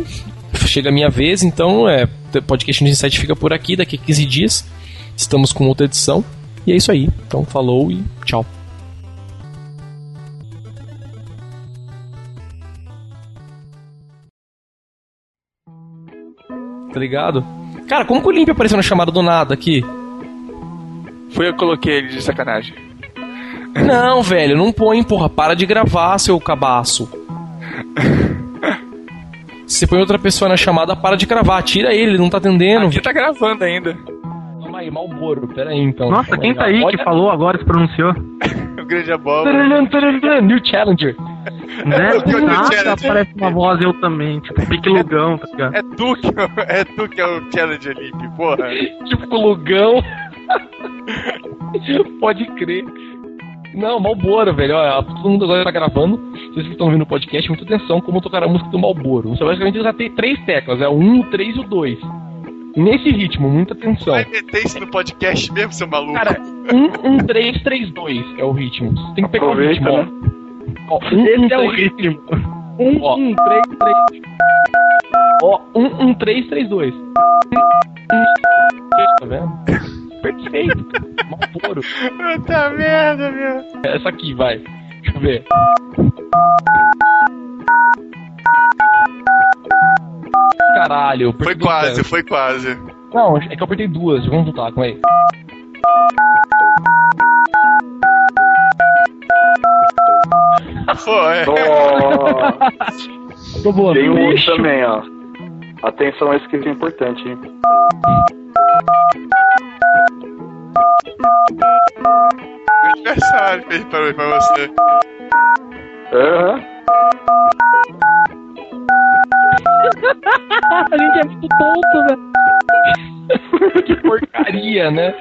chega a minha vez, então é, o podcast no Insight fica por aqui, daqui a 15 dias estamos com outra edição. E é isso aí. Então falou e tchau. Tá ligado? Cara, como que o Limp apareceu na chamada do nada aqui? Foi eu que coloquei ele de sacanagem. Não, velho, não põe, porra. Para de gravar, seu cabaço. <laughs> Se você põe outra pessoa na chamada, para de gravar. Tira ele, ele não tá atendendo. Aqui tá gravando ainda. Aí, Malboro. Pera aí, então. Nossa, quem tá aí Olha... que falou agora, se pronunciou? o <laughs> grande abóbora. New Challenger. Né? <laughs> Nossa, parece uma voz eu também. Tipo, pique Lugão, tá ligado? É tu que, é, tu que é o Challenger Limp, porra. <laughs> tipo, Lugão. Pode crer. Não, Malboro, velho. Olha, todo mundo agora tá gravando. Vocês que estão ouvindo o podcast, muita atenção como tocar a música do Malboro. Você basicamente já tem três teclas, é o 1, o 3 e o 2. Nesse ritmo, muita atenção. Vai meter isso no podcast mesmo, seu maluco? Cara, 1, 1, 3, 3, 2 é o ritmo. Você tem que pegar Aproveita, o ritmo, né? ó. um, Esse um, é o ritmo. 1, 1, 3, 3. Ó, 1, 1, 3, 3, 2. Tá vendo? Perfeito. Malboro. Puta merda, meu. Essa aqui, vai. Deixa eu ver. Caralho. Foi quase, foi quase. Não, é que eu apertei duas. Vamos voltar, com aí. Foi. Oh. Tô boa, Tem um outro também, ó. Atenção, esse que é importante, hein? Aniversário fez pra, pra você. Aham. Uhum. <laughs> A gente é muito tonto, velho. <laughs> que porcaria, né?